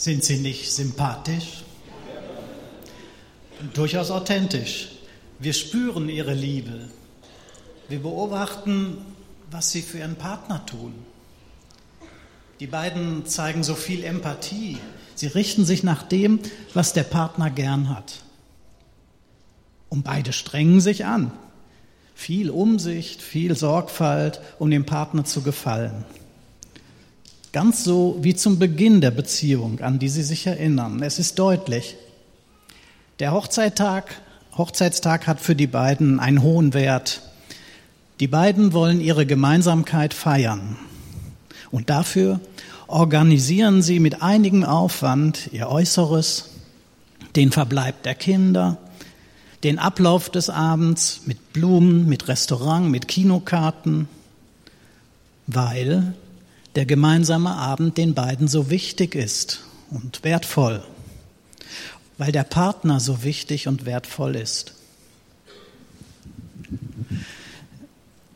Sind sie nicht sympathisch? Durchaus authentisch. Wir spüren ihre Liebe. Wir beobachten, was sie für ihren Partner tun. Die beiden zeigen so viel Empathie. Sie richten sich nach dem, was der Partner gern hat. Und beide strengen sich an. Viel Umsicht, viel Sorgfalt, um dem Partner zu gefallen. Ganz so wie zum Beginn der Beziehung, an die Sie sich erinnern. Es ist deutlich. Der Hochzeittag, Hochzeitstag hat für die beiden einen hohen Wert. Die beiden wollen ihre Gemeinsamkeit feiern. Und dafür organisieren sie mit einigem Aufwand ihr Äußeres, den Verbleib der Kinder, den Ablauf des Abends mit Blumen, mit Restaurant, mit Kinokarten, weil der gemeinsame Abend den beiden so wichtig ist und wertvoll, weil der Partner so wichtig und wertvoll ist.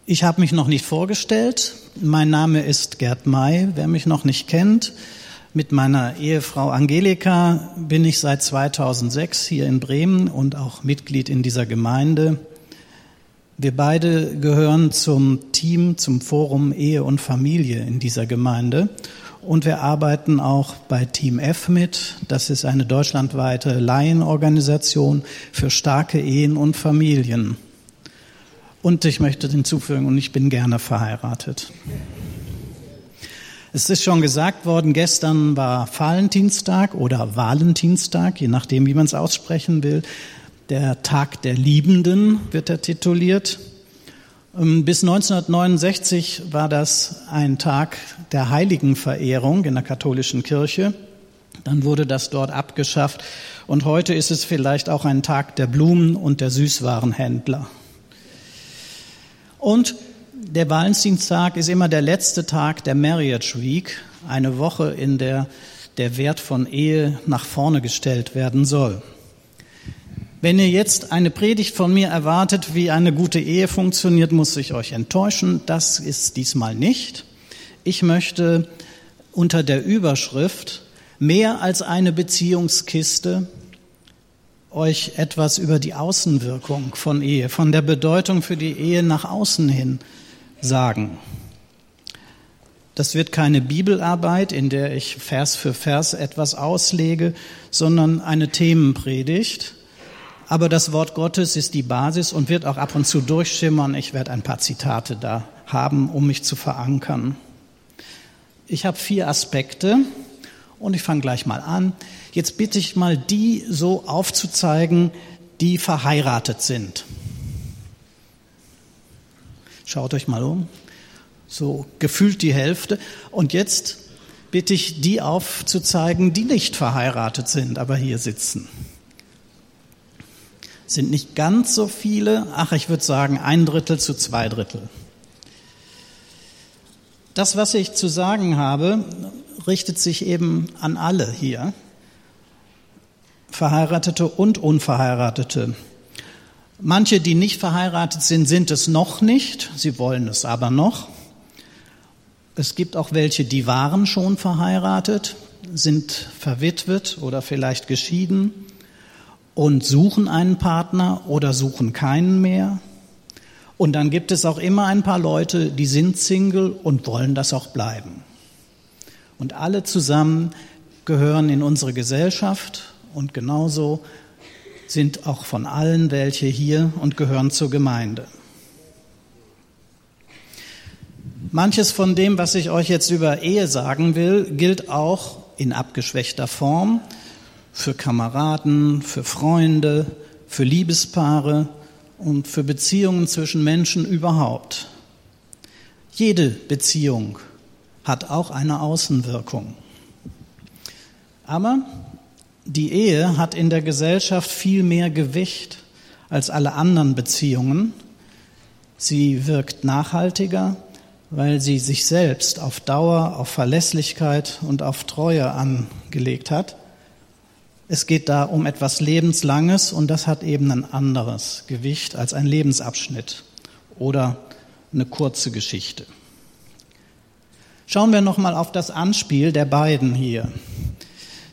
Ich habe mich noch nicht vorgestellt. Mein Name ist Gerd May, wer mich noch nicht kennt. Mit meiner Ehefrau Angelika bin ich seit 2006 hier in Bremen und auch Mitglied in dieser Gemeinde. Wir beide gehören zum Team, zum Forum Ehe und Familie in dieser Gemeinde. Und wir arbeiten auch bei Team F mit. Das ist eine deutschlandweite Laienorganisation für starke Ehen und Familien. Und ich möchte hinzufügen, und ich bin gerne verheiratet. Es ist schon gesagt worden, gestern war Valentinstag oder Valentinstag, je nachdem, wie man es aussprechen will. Der Tag der Liebenden wird er tituliert. Ähm, bis 1969 war das ein Tag der Heiligenverehrung in der katholischen Kirche. Dann wurde das dort abgeschafft. Und heute ist es vielleicht auch ein Tag der Blumen- und der Süßwarenhändler. Und der Valentinstag ist immer der letzte Tag der Marriage Week, eine Woche, in der der Wert von Ehe nach vorne gestellt werden soll. Wenn ihr jetzt eine Predigt von mir erwartet, wie eine gute Ehe funktioniert, muss ich euch enttäuschen. Das ist diesmal nicht. Ich möchte unter der Überschrift mehr als eine Beziehungskiste euch etwas über die Außenwirkung von Ehe, von der Bedeutung für die Ehe nach außen hin sagen. Das wird keine Bibelarbeit, in der ich Vers für Vers etwas auslege, sondern eine Themenpredigt. Aber das Wort Gottes ist die Basis und wird auch ab und zu durchschimmern. Ich werde ein paar Zitate da haben, um mich zu verankern. Ich habe vier Aspekte und ich fange gleich mal an. Jetzt bitte ich mal die so aufzuzeigen, die verheiratet sind. Schaut euch mal um. So gefühlt die Hälfte. Und jetzt bitte ich die aufzuzeigen, die nicht verheiratet sind, aber hier sitzen. Sind nicht ganz so viele, ach, ich würde sagen ein Drittel zu zwei Drittel. Das, was ich zu sagen habe, richtet sich eben an alle hier, Verheiratete und Unverheiratete. Manche, die nicht verheiratet sind, sind es noch nicht, sie wollen es aber noch. Es gibt auch welche, die waren schon verheiratet, sind verwitwet oder vielleicht geschieden und suchen einen Partner oder suchen keinen mehr. Und dann gibt es auch immer ein paar Leute, die sind Single und wollen das auch bleiben. Und alle zusammen gehören in unsere Gesellschaft und genauso sind auch von allen welche hier und gehören zur Gemeinde. Manches von dem, was ich euch jetzt über Ehe sagen will, gilt auch in abgeschwächter Form für Kameraden, für Freunde, für Liebespaare und für Beziehungen zwischen Menschen überhaupt. Jede Beziehung hat auch eine Außenwirkung. Aber die Ehe hat in der Gesellschaft viel mehr Gewicht als alle anderen Beziehungen. Sie wirkt nachhaltiger, weil sie sich selbst auf Dauer, auf Verlässlichkeit und auf Treue angelegt hat. Es geht da um etwas Lebenslanges und das hat eben ein anderes Gewicht als ein Lebensabschnitt oder eine kurze Geschichte. Schauen wir noch mal auf das Anspiel der beiden hier.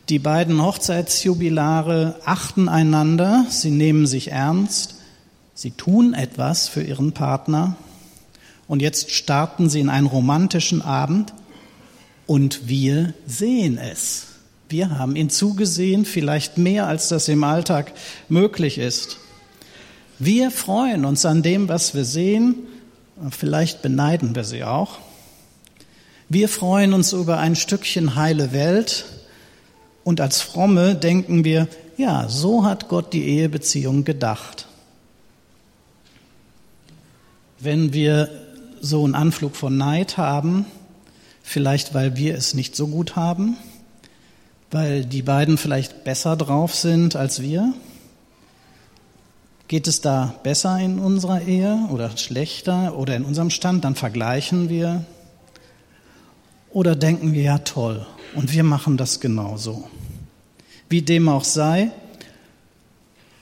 Die beiden Hochzeitsjubilare achten einander, sie nehmen sich ernst, sie tun etwas für ihren Partner und jetzt starten sie in einen romantischen Abend und wir sehen es. Wir haben ihn zugesehen, vielleicht mehr, als das im Alltag möglich ist. Wir freuen uns an dem, was wir sehen, vielleicht beneiden wir sie auch. Wir freuen uns über ein Stückchen heile Welt, und als Fromme denken wir, ja, so hat Gott die Ehebeziehung gedacht. Wenn wir so einen Anflug von Neid haben, vielleicht weil wir es nicht so gut haben, weil die beiden vielleicht besser drauf sind als wir, Geht es da besser in unserer Ehe oder schlechter oder in unserem Stand? Dann vergleichen wir. Oder denken wir, ja toll, und wir machen das genauso. Wie dem auch sei,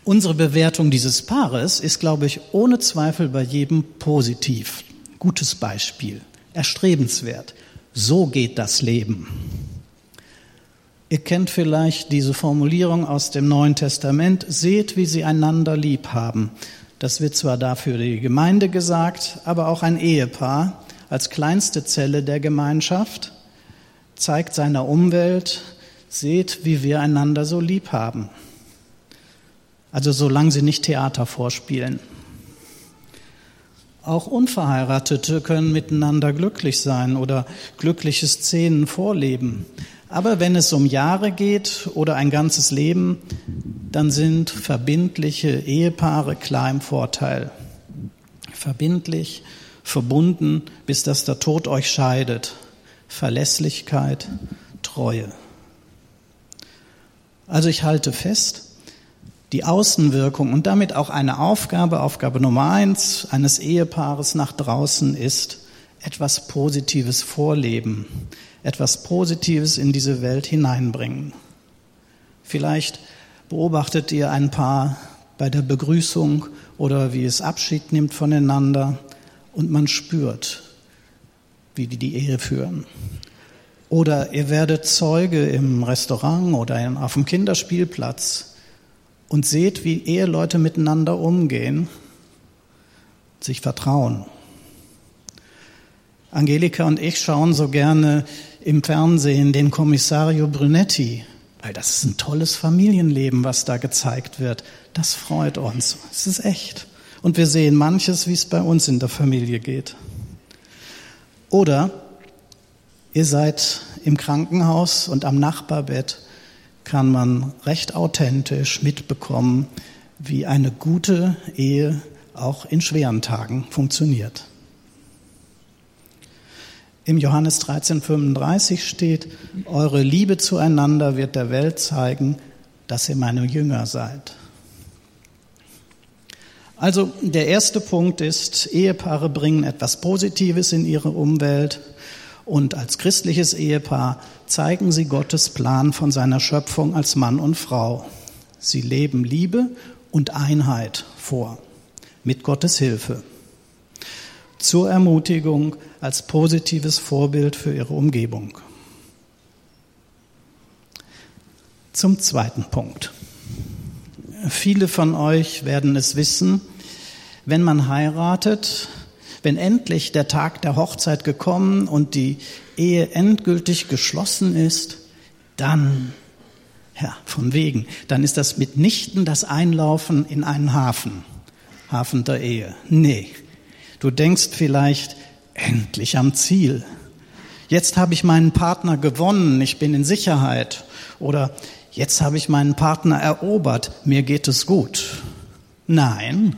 unsere Bewertung dieses Paares ist, glaube ich, ohne Zweifel bei jedem positiv. Gutes Beispiel, erstrebenswert. So geht das Leben. Ihr kennt vielleicht diese Formulierung aus dem Neuen Testament, seht, wie sie einander lieb haben. Das wird zwar dafür die Gemeinde gesagt, aber auch ein Ehepaar als kleinste Zelle der Gemeinschaft zeigt seiner Umwelt, seht, wie wir einander so lieb haben. Also solange sie nicht Theater vorspielen. Auch Unverheiratete können miteinander glücklich sein oder glückliche Szenen vorleben. Aber wenn es um Jahre geht oder ein ganzes Leben, dann sind verbindliche Ehepaare klar im Vorteil. Verbindlich, verbunden, bis dass der Tod euch scheidet. Verlässlichkeit, Treue. Also ich halte fest, die Außenwirkung und damit auch eine Aufgabe, Aufgabe Nummer eins eines Ehepaares nach draußen ist, etwas Positives vorleben, etwas Positives in diese Welt hineinbringen. Vielleicht beobachtet ihr ein Paar bei der Begrüßung oder wie es Abschied nimmt voneinander und man spürt, wie die die Ehe führen. Oder ihr werdet Zeuge im Restaurant oder auf dem Kinderspielplatz und seht, wie Eheleute miteinander umgehen, sich vertrauen. Angelika und ich schauen so gerne im Fernsehen den Kommissario Brunetti, weil das ist ein tolles Familienleben, was da gezeigt wird. Das freut uns. Es ist echt. Und wir sehen manches, wie es bei uns in der Familie geht. Oder ihr seid im Krankenhaus und am Nachbarbett kann man recht authentisch mitbekommen, wie eine gute Ehe auch in schweren Tagen funktioniert. Im Johannes 13:35 steht, eure Liebe zueinander wird der Welt zeigen, dass ihr meine Jünger seid. Also der erste Punkt ist, Ehepaare bringen etwas Positives in ihre Umwelt und als christliches Ehepaar zeigen sie Gottes Plan von seiner Schöpfung als Mann und Frau. Sie leben Liebe und Einheit vor, mit Gottes Hilfe zur Ermutigung als positives Vorbild für ihre Umgebung. Zum zweiten Punkt. Viele von euch werden es wissen, wenn man heiratet, wenn endlich der Tag der Hochzeit gekommen und die Ehe endgültig geschlossen ist, dann, ja, von wegen, dann ist das mitnichten das Einlaufen in einen Hafen, Hafen der Ehe. Nee, Du denkst vielleicht, endlich am Ziel. Jetzt habe ich meinen Partner gewonnen, ich bin in Sicherheit. Oder jetzt habe ich meinen Partner erobert, mir geht es gut. Nein,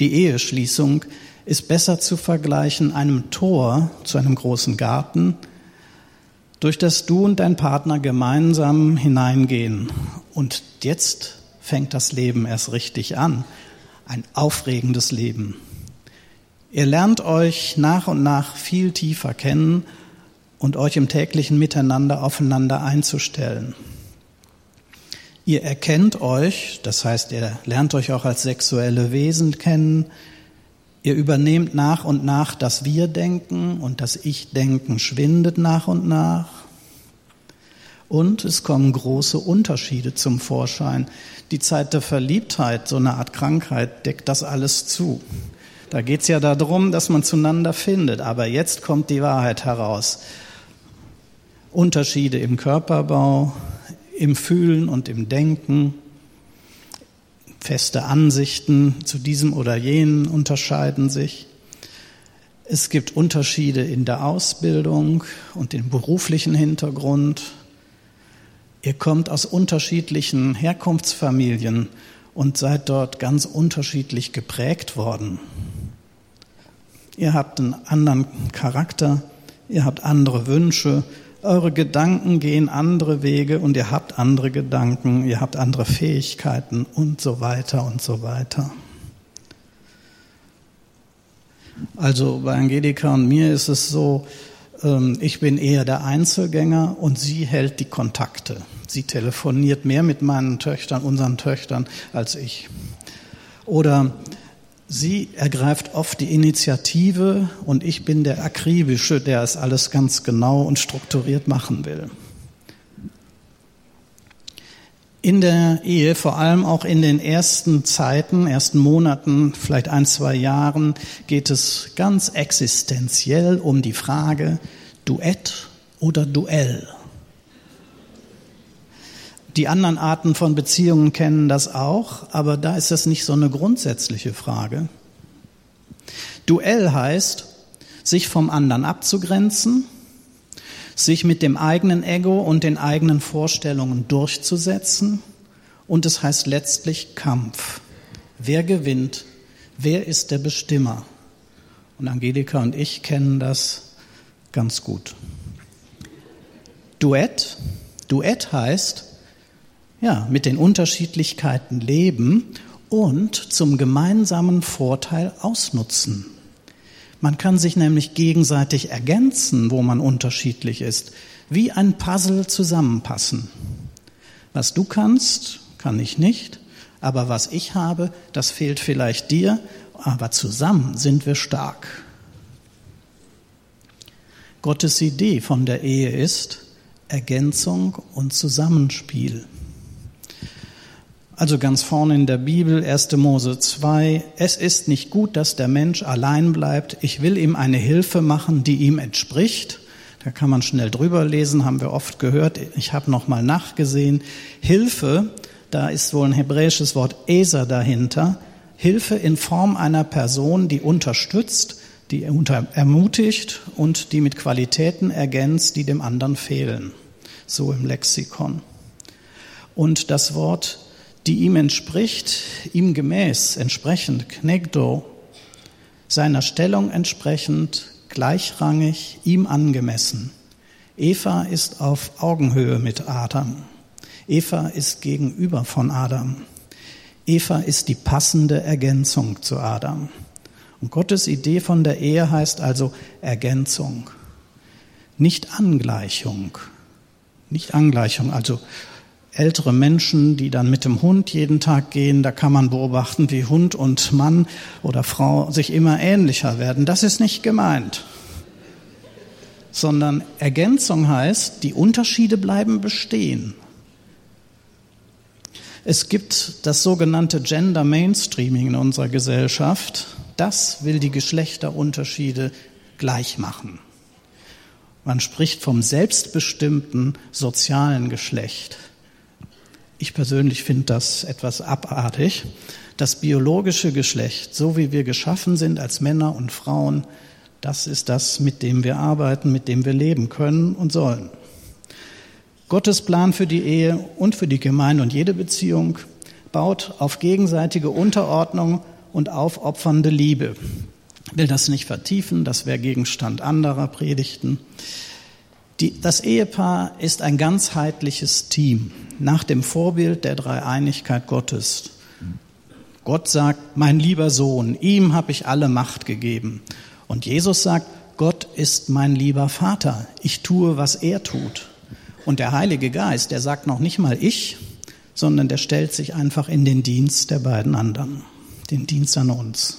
die Eheschließung ist besser zu vergleichen einem Tor zu einem großen Garten, durch das du und dein Partner gemeinsam hineingehen. Und jetzt fängt das Leben erst richtig an. Ein aufregendes Leben. Ihr lernt euch nach und nach viel tiefer kennen und euch im täglichen Miteinander aufeinander einzustellen. Ihr erkennt euch, das heißt, ihr lernt euch auch als sexuelle Wesen kennen. Ihr übernehmt nach und nach das Wir-Denken und das Ich-Denken schwindet nach und nach. Und es kommen große Unterschiede zum Vorschein. Die Zeit der Verliebtheit, so eine Art Krankheit, deckt das alles zu. Da geht es ja darum, dass man zueinander findet. Aber jetzt kommt die Wahrheit heraus. Unterschiede im Körperbau, im Fühlen und im Denken, feste Ansichten zu diesem oder jenen unterscheiden sich. Es gibt Unterschiede in der Ausbildung und im beruflichen Hintergrund. Ihr kommt aus unterschiedlichen Herkunftsfamilien und seid dort ganz unterschiedlich geprägt worden. Ihr habt einen anderen Charakter, ihr habt andere Wünsche, eure Gedanken gehen andere Wege und ihr habt andere Gedanken, ihr habt andere Fähigkeiten und so weiter und so weiter. Also bei Angelika und mir ist es so, ähm, ich bin eher der Einzelgänger und sie hält die Kontakte. Sie telefoniert mehr mit meinen Töchtern, unseren Töchtern, als ich. Oder sie ergreift oft die Initiative und ich bin der Akribische, der es alles ganz genau und strukturiert machen will. In der Ehe, vor allem auch in den ersten Zeiten, ersten Monaten, vielleicht ein, zwei Jahren, geht es ganz existenziell um die Frage Duett oder Duell. Die anderen Arten von Beziehungen kennen das auch, aber da ist das nicht so eine grundsätzliche Frage. Duell heißt, sich vom anderen abzugrenzen, sich mit dem eigenen Ego und den eigenen Vorstellungen durchzusetzen. Und es heißt letztlich Kampf. Wer gewinnt? Wer ist der Bestimmer? Und Angelika und ich kennen das ganz gut. Duett. Duett heißt, ja, mit den Unterschiedlichkeiten leben und zum gemeinsamen Vorteil ausnutzen. Man kann sich nämlich gegenseitig ergänzen, wo man unterschiedlich ist, wie ein Puzzle zusammenpassen. Was du kannst, kann ich nicht, aber was ich habe, das fehlt vielleicht dir, aber zusammen sind wir stark. Gottes Idee von der Ehe ist Ergänzung und Zusammenspiel. Also ganz vorne in der Bibel, 1. Mose 2, es ist nicht gut, dass der Mensch allein bleibt. Ich will ihm eine Hilfe machen, die ihm entspricht. Da kann man schnell drüber lesen, haben wir oft gehört. Ich habe noch mal nachgesehen. Hilfe, da ist wohl ein hebräisches Wort Eser dahinter. Hilfe in Form einer Person, die unterstützt, die ermutigt und die mit Qualitäten ergänzt, die dem anderen fehlen. So im Lexikon. Und das Wort die ihm entspricht, ihm gemäß, entsprechend, Knegdo, seiner Stellung entsprechend, gleichrangig, ihm angemessen. Eva ist auf Augenhöhe mit Adam. Eva ist gegenüber von Adam. Eva ist die passende Ergänzung zu Adam. Und Gottes Idee von der Ehe heißt also Ergänzung, nicht Angleichung. Nicht Angleichung, also ältere Menschen, die dann mit dem Hund jeden Tag gehen, da kann man beobachten, wie Hund und Mann oder Frau sich immer ähnlicher werden. Das ist nicht gemeint, sondern Ergänzung heißt, die Unterschiede bleiben bestehen. Es gibt das sogenannte Gender Mainstreaming in unserer Gesellschaft. Das will die Geschlechterunterschiede gleich machen. Man spricht vom selbstbestimmten sozialen Geschlecht. Ich persönlich finde das etwas abartig. Das biologische Geschlecht, so wie wir geschaffen sind als Männer und Frauen, das ist das, mit dem wir arbeiten, mit dem wir leben können und sollen. Gottes Plan für die Ehe und für die Gemeinde und jede Beziehung baut auf gegenseitige Unterordnung und aufopfernde Liebe. Ich will das nicht vertiefen, das wäre Gegenstand anderer Predigten. Die, das Ehepaar ist ein ganzheitliches Team nach dem Vorbild der Dreieinigkeit Gottes. Gott sagt, mein lieber Sohn, ihm habe ich alle Macht gegeben. Und Jesus sagt, Gott ist mein lieber Vater, ich tue, was er tut. Und der Heilige Geist, der sagt noch nicht mal ich, sondern der stellt sich einfach in den Dienst der beiden anderen, den Dienst an uns.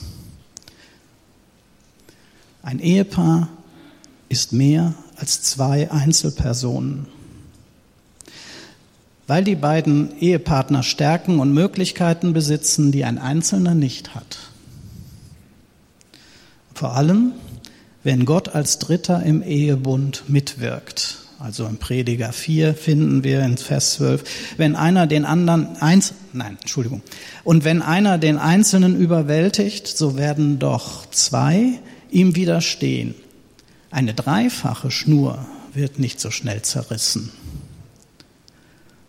Ein Ehepaar ist mehr als zwei Einzelpersonen. weil die beiden Ehepartner Stärken und Möglichkeiten besitzen, die ein Einzelner nicht hat. Vor allem, wenn Gott als Dritter im Ehebund mitwirkt. Also im Prediger 4 finden wir in Vers 12, wenn einer den anderen eins, nein, Entschuldigung. Und wenn einer den Einzelnen überwältigt, so werden doch zwei ihm widerstehen. Eine dreifache Schnur wird nicht so schnell zerrissen.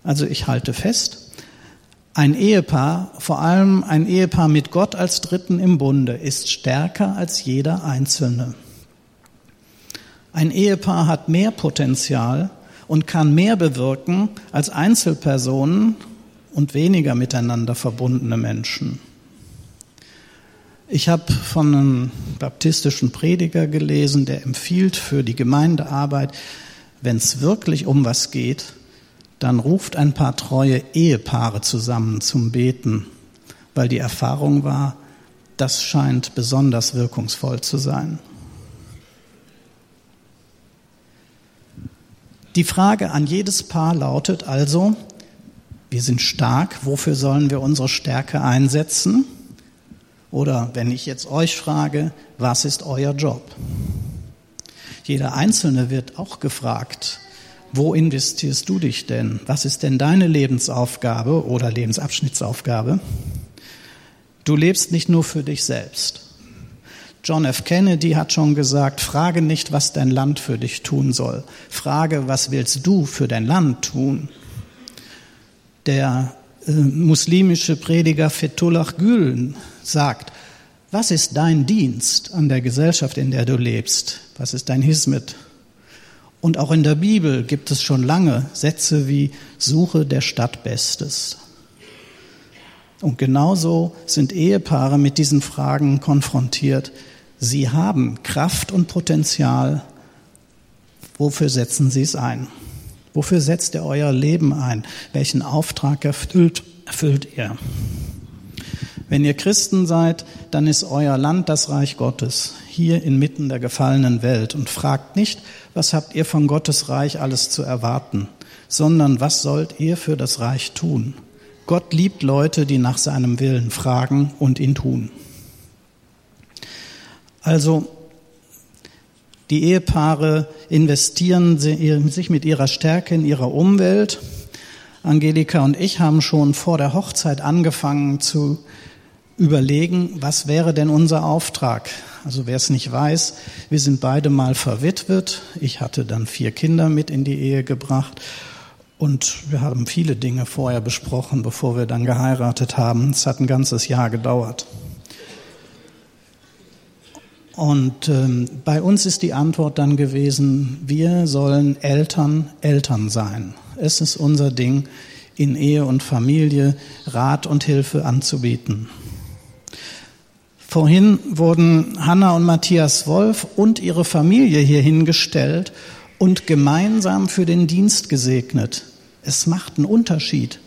Also ich halte fest, ein Ehepaar, vor allem ein Ehepaar mit Gott als Dritten im Bunde, ist stärker als jeder Einzelne. Ein Ehepaar hat mehr Potenzial und kann mehr bewirken als Einzelpersonen und weniger miteinander verbundene Menschen. Ich habe von einem baptistischen Prediger gelesen, der empfiehlt für die Gemeindearbeit, wenn es wirklich um was geht, dann ruft ein paar treue Ehepaare zusammen zum Beten, weil die Erfahrung war, das scheint besonders wirkungsvoll zu sein. Die Frage an jedes Paar lautet also, wir sind stark, wofür sollen wir unsere Stärke einsetzen? Oder wenn ich jetzt euch frage, was ist euer Job? Jeder Einzelne wird auch gefragt, wo investierst du dich denn? Was ist denn deine Lebensaufgabe oder Lebensabschnittsaufgabe? Du lebst nicht nur für dich selbst. John F. Kennedy hat schon gesagt, frage nicht, was dein Land für dich tun soll. Frage, was willst du für dein Land tun? Der äh, muslimische Prediger Fethullah Gülen sagt, was ist dein Dienst an der Gesellschaft, in der du lebst? Was ist dein Hismet? Und auch in der Bibel gibt es schon lange Sätze wie Suche der Stadt Bestes. Und genauso sind Ehepaare mit diesen Fragen konfrontiert. Sie haben Kraft und Potenzial. Wofür setzen Sie es ein? Wofür setzt ihr euer Leben ein? Welchen Auftrag erfüllt, erfüllt ihr? Wenn ihr Christen seid, dann ist euer Land das Reich Gottes, hier inmitten der gefallenen Welt. Und fragt nicht, was habt ihr von Gottes Reich alles zu erwarten, sondern was sollt ihr für das Reich tun? Gott liebt Leute, die nach seinem Willen fragen und ihn tun. Also die Ehepaare investieren sich mit ihrer Stärke in ihrer Umwelt. Angelika und ich haben schon vor der Hochzeit angefangen zu überlegen, was wäre denn unser Auftrag? Also wer es nicht weiß, wir sind beide mal verwitwet. Ich hatte dann vier Kinder mit in die Ehe gebracht und wir haben viele Dinge vorher besprochen, bevor wir dann geheiratet haben. Es hat ein ganzes Jahr gedauert. Und ähm, bei uns ist die Antwort dann gewesen, wir sollen Eltern Eltern sein. Es ist unser Ding, in Ehe und Familie Rat und Hilfe anzubieten. Vorhin wurden Hanna und Matthias Wolf und ihre Familie hier hingestellt und gemeinsam für den Dienst gesegnet. Es macht einen Unterschied,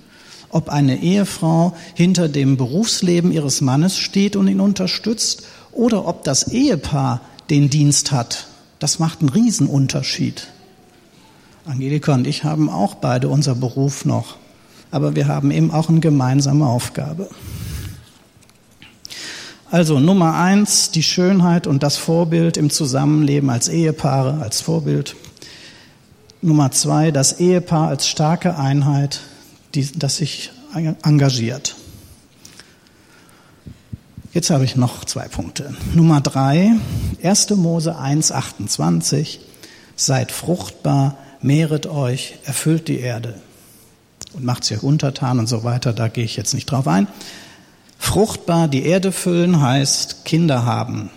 ob eine Ehefrau hinter dem Berufsleben ihres Mannes steht und ihn unterstützt oder ob das Ehepaar den Dienst hat, das macht einen Riesenunterschied. Angelika und ich haben auch beide unser Beruf noch, aber wir haben eben auch eine gemeinsame Aufgabe. Also Nummer eins, die Schönheit und das Vorbild im Zusammenleben als Ehepaare, als Vorbild. Nummer zwei, das Ehepaar als starke Einheit, die, das sich engagiert. Jetzt habe ich noch zwei Punkte. Nummer drei, 1. Mose 1, 28. Seid fruchtbar, mehret euch, erfüllt die Erde und macht sie untertan und so weiter. Da gehe ich jetzt nicht drauf ein. Fruchtbar die Erde füllen heißt Kinder haben.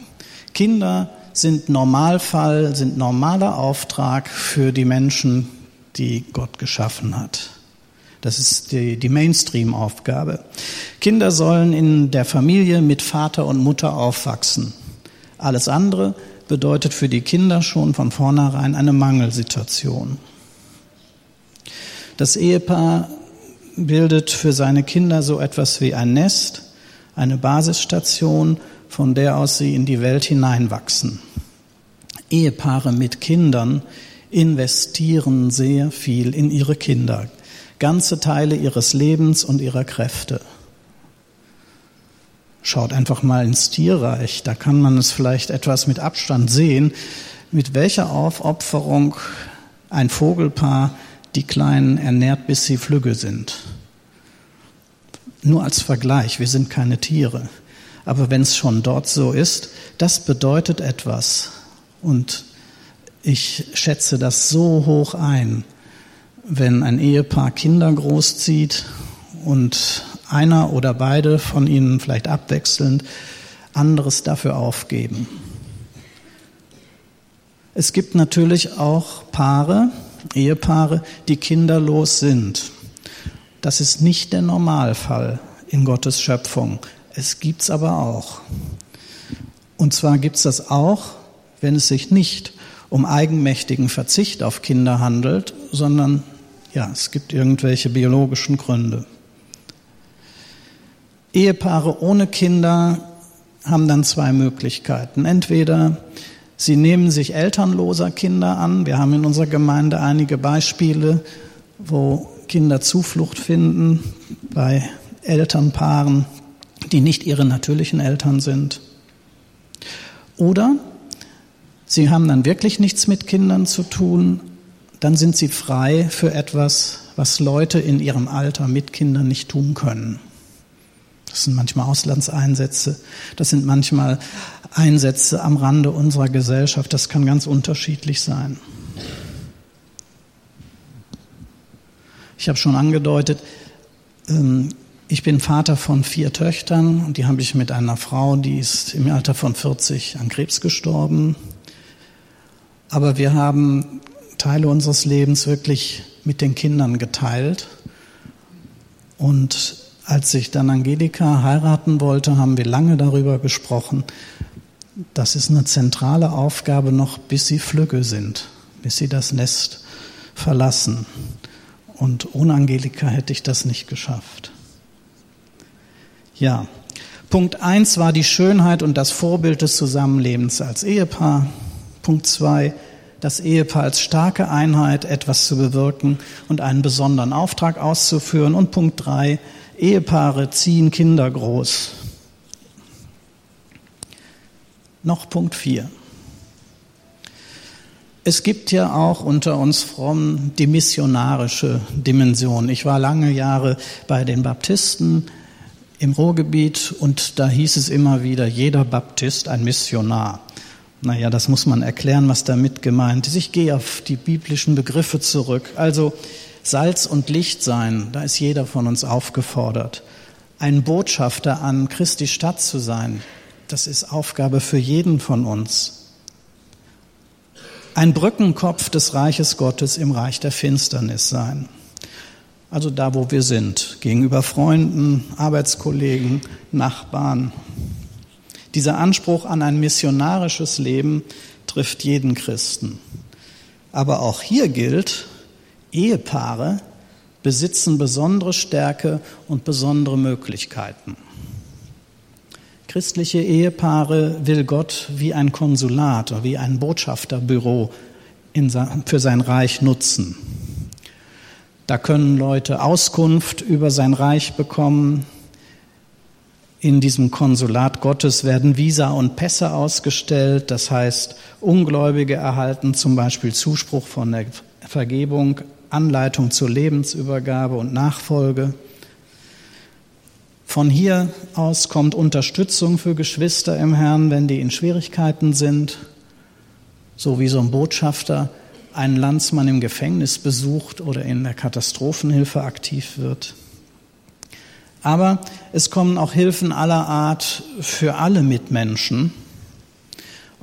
Kinder sind Normalfall, sind normaler Auftrag für die Menschen, die Gott geschaffen hat. Das ist die, die Mainstream-Aufgabe. Kinder sollen in der Familie mit Vater und Mutter aufwachsen. Alles andere bedeutet für die Kinder schon von vornherein eine Mangelsituation. Das Ehepaar bildet für seine Kinder so etwas wie ein Nest, eine Basisstation, von der aus sie in die Welt hineinwachsen. Ehepaare mit Kindern investieren sehr viel in ihre Kinder. Ganze Teile ihres Lebens und ihrer Kräfte. Schaut einfach mal ins Tierreich, da kann man es vielleicht etwas mit Abstand sehen, mit welcher Aufopferung ein Vogelpaar die Kleinen ernährt, bis sie flügge sind. Nur als Vergleich, wir sind keine Tiere. Aber wenn es schon dort so ist, das bedeutet etwas. Und ich schätze das so hoch ein, wenn ein Ehepaar Kinder großzieht und einer oder beide von ihnen vielleicht abwechselnd anderes dafür aufgeben. Es gibt natürlich auch Paare, Ehepaare, die kinderlos sind. Das ist nicht der Normalfall in Gottes Schöpfung. Es gibt's aber auch. Und zwar gibt's das auch, wenn es sich nicht um eigenmächtigen Verzicht auf Kinder handelt, sondern ja, es gibt irgendwelche biologischen Gründe. Ehepaare ohne Kinder haben dann zwei Möglichkeiten. Entweder sie nehmen sich elternloser Kinder an. Wir haben in unserer Gemeinde einige Beispiele, wo Kinder Zuflucht finden bei Elternpaaren, die nicht ihre natürlichen Eltern sind. Oder sie haben dann wirklich nichts mit Kindern zu tun, dann sind sie frei für etwas, was Leute in ihrem Alter mit Kindern nicht tun können. Das sind manchmal Auslandseinsätze, das sind manchmal Einsätze am Rande unserer Gesellschaft, das kann ganz unterschiedlich sein. Ich habe schon angedeutet, ähm, ich bin Vater von vier Töchtern und die habe ich mit einer Frau, die ist im Alter von 40 an Krebs gestorben. Aber wir haben Teile unseres Lebens wirklich mit den Kindern geteilt. Und als ich dann Angelika heiraten wollte, haben wir lange darüber gesprochen. Das ist eine zentrale Aufgabe noch, bis sie Flügge sind, bis sie das Nest verlassen. Und ohne Angelika hätte ich das nicht geschafft. Ja, Punkt eins war die Schönheit und das Vorbild des Zusammenlebens als Ehepaar. Punkt zwei das Ehepaar als starke Einheit etwas zu bewirken und einen besonderen Auftrag auszuführen. Und Punkt drei, Ehepaare ziehen Kinder groß. Noch Punkt vier. Es gibt ja auch unter uns Frommen die missionarische Dimension. Ich war lange Jahre bei den Baptisten im Ruhrgebiet und da hieß es immer wieder, jeder Baptist ein Missionar. Naja, das muss man erklären, was damit gemeint ist. Ich gehe auf die biblischen Begriffe zurück. Also Salz und Licht sein, da ist jeder von uns aufgefordert. Ein Botschafter an Christi Stadt zu sein, das ist Aufgabe für jeden von uns. Ein Brückenkopf des Reiches Gottes im Reich der Finsternis sein. Also da, wo wir sind, gegenüber Freunden, Arbeitskollegen, Nachbarn, dieser Anspruch an ein missionarisches Leben trifft jeden Christen. Aber auch hier gilt, Ehepaare besitzen besondere Stärke und besondere Möglichkeiten. Christliche Ehepaare will Gott wie ein Konsulat oder wie ein Botschafterbüro für sein Reich nutzen. Da können Leute Auskunft über sein Reich bekommen, in diesem Konsulat Gottes werden Visa und Pässe ausgestellt. Das heißt, Ungläubige erhalten zum Beispiel Zuspruch von der Vergebung, Anleitung zur Lebensübergabe und Nachfolge. Von hier aus kommt Unterstützung für Geschwister im Herrn, wenn die in Schwierigkeiten sind, so wie so ein Botschafter einen Landsmann im Gefängnis besucht oder in der Katastrophenhilfe aktiv wird. Aber es kommen auch Hilfen aller Art für alle Mitmenschen.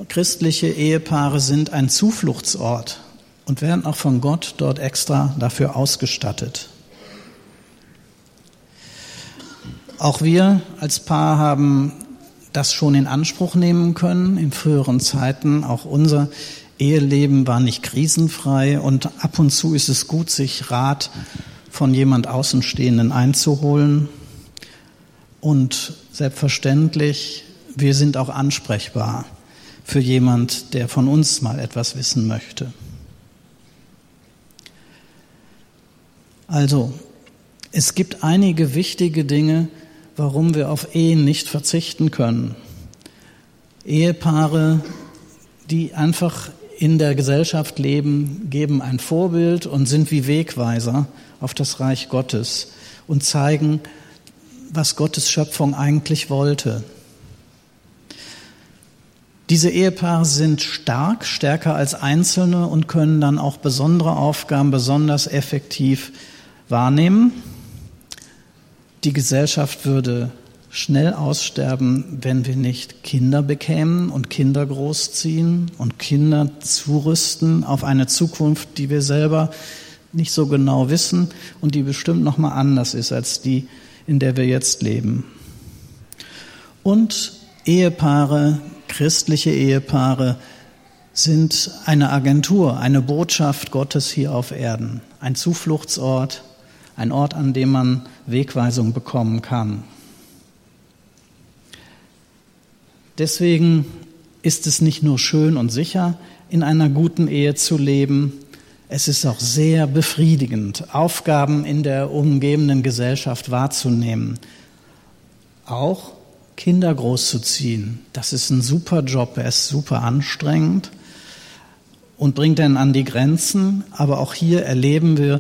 Christliche Ehepaare sind ein Zufluchtsort und werden auch von Gott dort extra dafür ausgestattet. Auch wir als Paar haben das schon in Anspruch nehmen können in früheren Zeiten. Auch unser Eheleben war nicht krisenfrei und ab und zu ist es gut, sich Rat von jemand Außenstehenden einzuholen. Und selbstverständlich, wir sind auch ansprechbar für jemand, der von uns mal etwas wissen möchte. Also, es gibt einige wichtige Dinge, warum wir auf Ehen nicht verzichten können. Ehepaare, die einfach in der Gesellschaft leben, geben ein Vorbild und sind wie Wegweiser auf das Reich Gottes und zeigen, was Gottes Schöpfung eigentlich wollte. Diese Ehepaare sind stark, stärker als Einzelne und können dann auch besondere Aufgaben besonders effektiv wahrnehmen. Die Gesellschaft würde schnell aussterben, wenn wir nicht Kinder bekämen und Kinder großziehen und Kinder zurüsten auf eine Zukunft, die wir selber nicht so genau wissen und die bestimmt noch mal anders ist als die, in der wir jetzt leben. Und Ehepaare, christliche Ehepaare sind eine Agentur, eine Botschaft Gottes hier auf Erden, ein Zufluchtsort, ein Ort, an dem man Wegweisung bekommen kann. Deswegen ist es nicht nur schön und sicher, in einer guten Ehe zu leben, es ist auch sehr befriedigend, Aufgaben in der umgebenden Gesellschaft wahrzunehmen. Auch Kinder großzuziehen, das ist ein super Job, er ist super anstrengend und bringt dann an die Grenzen, aber auch hier erleben wir,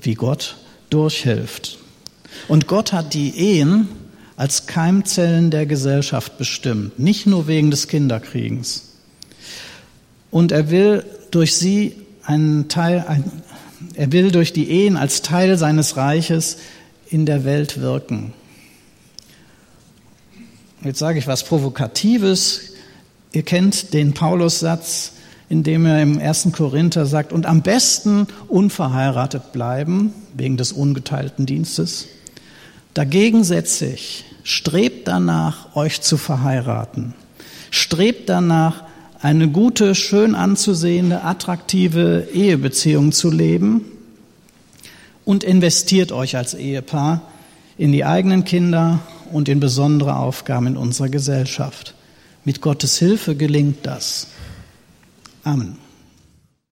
wie Gott durchhilft. Und Gott hat die Ehen als Keimzellen der Gesellschaft bestimmt, nicht nur wegen des Kinderkriegens. Und er will durch sie einen Teil, ein, er will durch die Ehen als Teil seines Reiches in der Welt wirken. Jetzt sage ich was Provokatives. Ihr kennt den Paulus-Satz, in dem er im 1. Korinther sagt, und am besten unverheiratet bleiben, wegen des ungeteilten Dienstes. Dagegen setze ich, strebt danach, euch zu verheiraten. Strebt danach, eine gute, schön anzusehende, attraktive Ehebeziehung zu leben und investiert euch als Ehepaar in die eigenen Kinder und in besondere Aufgaben in unserer Gesellschaft. Mit Gottes Hilfe gelingt das. Amen.